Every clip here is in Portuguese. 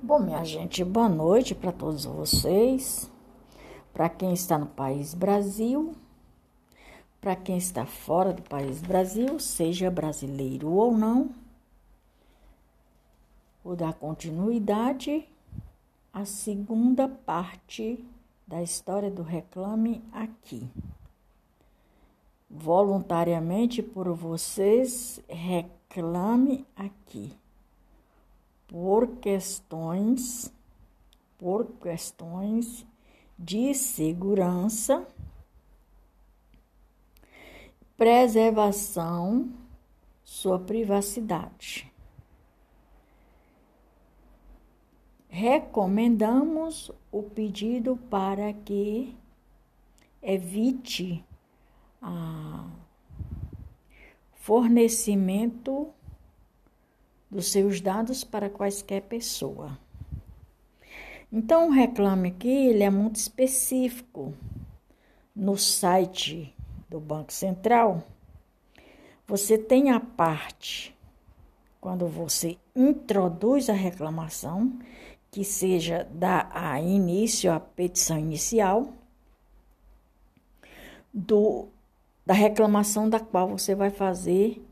Bom, minha gente, boa noite para todos vocês. Para quem está no país Brasil, para quem está fora do país Brasil, seja brasileiro ou não, vou dar continuidade à segunda parte da história do Reclame Aqui. Voluntariamente por vocês, reclame aqui por questões por questões de segurança, preservação sua privacidade. Recomendamos o pedido para que evite a fornecimento dos seus dados para quaisquer pessoa. Então, o reclame aqui ele é muito específico. No site do Banco Central, você tem a parte quando você introduz a reclamação, que seja dar a início à petição inicial do da reclamação da qual você vai fazer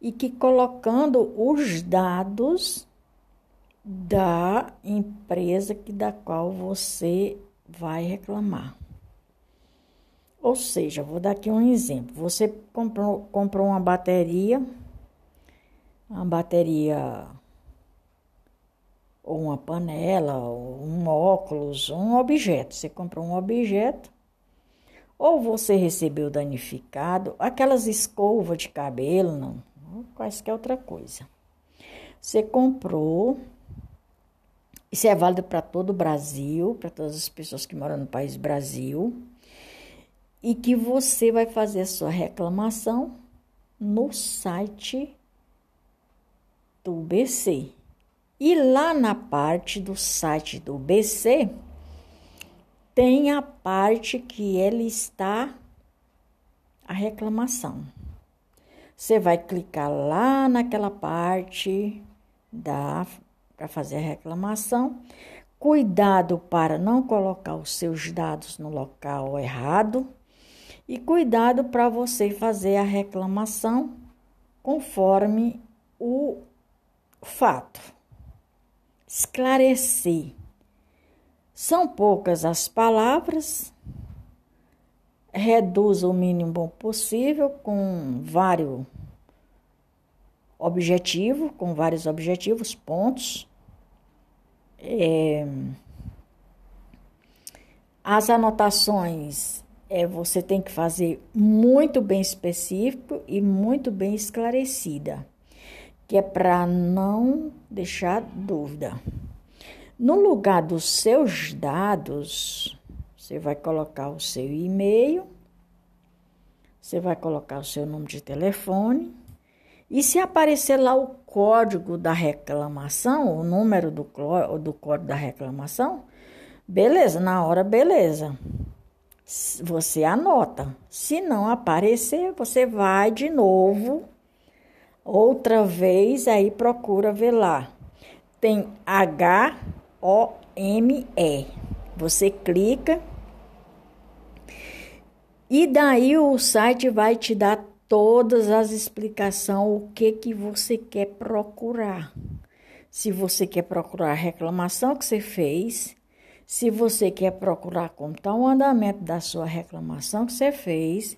e que colocando os dados da empresa que da qual você vai reclamar. Ou seja, vou dar aqui um exemplo. Você comprou, comprou uma bateria, uma bateria ou uma panela, ou um óculos, um objeto. Você comprou um objeto, ou você recebeu danificado, aquelas escovas de cabelo, não, quaisquer outra coisa. Você comprou, isso é válido para todo o Brasil, para todas as pessoas que moram no país Brasil, e que você vai fazer a sua reclamação no site do BC. E lá na parte do site do BC, tem a parte que ele está a reclamação. Você vai clicar lá naquela parte da para fazer a reclamação. Cuidado para não colocar os seus dados no local errado e cuidado para você fazer a reclamação conforme o fato. Esclarecer. São poucas as palavras, reduz o mínimo possível com vários objetivos, com vários objetivos, pontos. É, as anotações é, você tem que fazer muito bem específico e muito bem esclarecida, que é para não deixar dúvida. No lugar dos seus dados, você vai colocar o seu e-mail, você vai colocar o seu número de telefone. E se aparecer lá o código da reclamação, o número do, do código da reclamação, beleza, na hora, beleza. Você anota. Se não aparecer, você vai de novo, outra vez, aí procura ver lá. Tem H-O-M-E. Você clica e daí o site vai te dar todas as explicações, o que que você quer procurar. Se você quer procurar a reclamação que você fez, se você quer procurar como está o andamento da sua reclamação que você fez,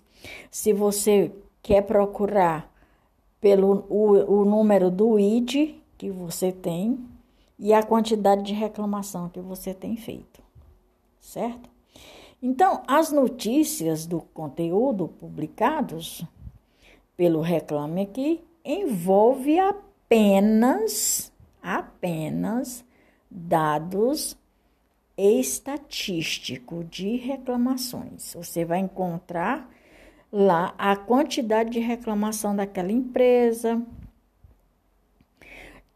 se você quer procurar pelo o, o número do ID que você tem e a quantidade de reclamação que você tem feito, certo? Então, as notícias do conteúdo publicados pelo Reclame Aqui envolve apenas, apenas dados estatísticos de reclamações. Você vai encontrar lá a quantidade de reclamação daquela empresa.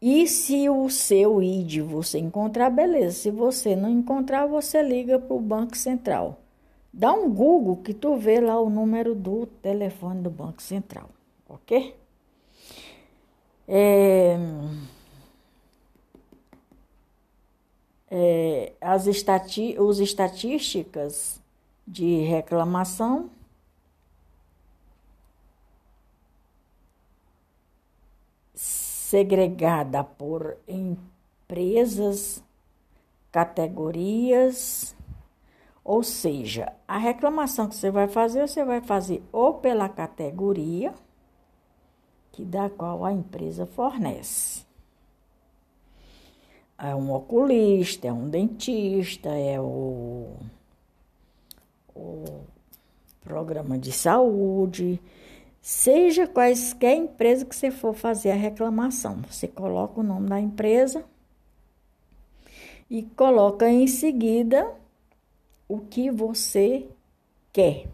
E se o seu ID você encontrar, beleza. Se você não encontrar, você liga para o Banco Central. Dá um Google que tu vê lá o número do telefone do Banco Central, ok? É... é, as estati os estatísticas de reclamação segregada por empresas, categorias, ou seja, a reclamação que você vai fazer, você vai fazer ou pela categoria que da qual a empresa fornece. É um oculista, é um dentista, é o, o programa de saúde, seja quaisquer empresa que você for fazer a reclamação. Você coloca o nome da empresa e coloca em seguida o que você quer.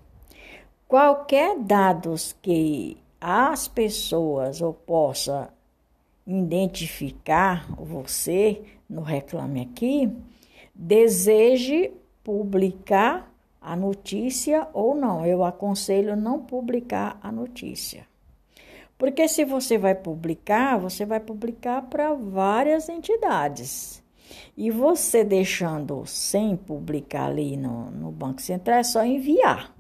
Qualquer dados que as pessoas ou possa identificar você no Reclame Aqui, deseje publicar a notícia ou não. Eu aconselho não publicar a notícia. Porque se você vai publicar, você vai publicar para várias entidades. E você deixando sem publicar ali no, no Banco Central, é só enviar.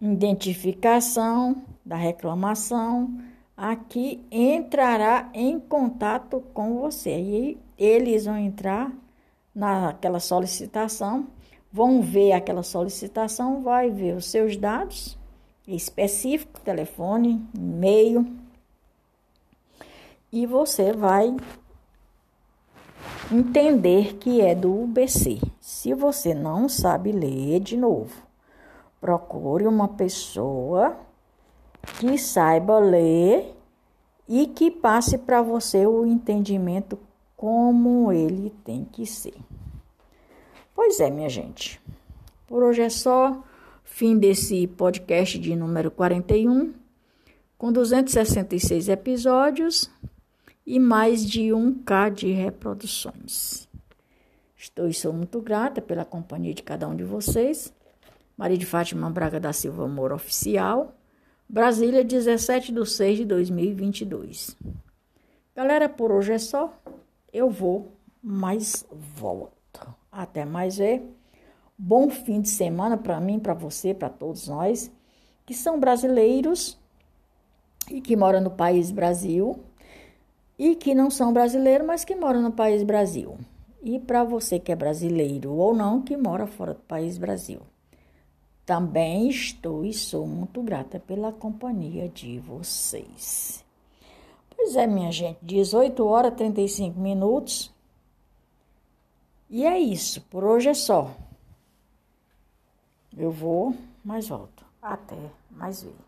Identificação da reclamação, aqui entrará em contato com você. E eles vão entrar naquela solicitação, vão ver aquela solicitação, vai ver os seus dados específicos, telefone, e-mail, e você vai entender que é do UBC. Se você não sabe ler de novo, procure uma pessoa que saiba ler e que passe para você o entendimento como ele tem que ser. Pois é, minha gente. Por hoje é só. Fim desse podcast de número 41, com 266 episódios e mais de 1K de reproduções. Estou e sou muito grata pela companhia de cada um de vocês. Maria de Fátima Braga da Silva Amor Oficial, Brasília, 17 de 6 de 2022. Galera, por hoje é só. Eu vou, mas volto. Até mais ver. Bom fim de semana para mim, para você, para todos nós que são brasileiros e que moram no país Brasil e que não são brasileiros, mas que moram no país Brasil. E para você que é brasileiro ou não, que mora fora do país Brasil. Também estou e sou muito grata pela companhia de vocês. Pois é, minha gente, 18 horas e 35 minutos. E é isso, por hoje é só. Eu vou, mas volto. Até mais ver.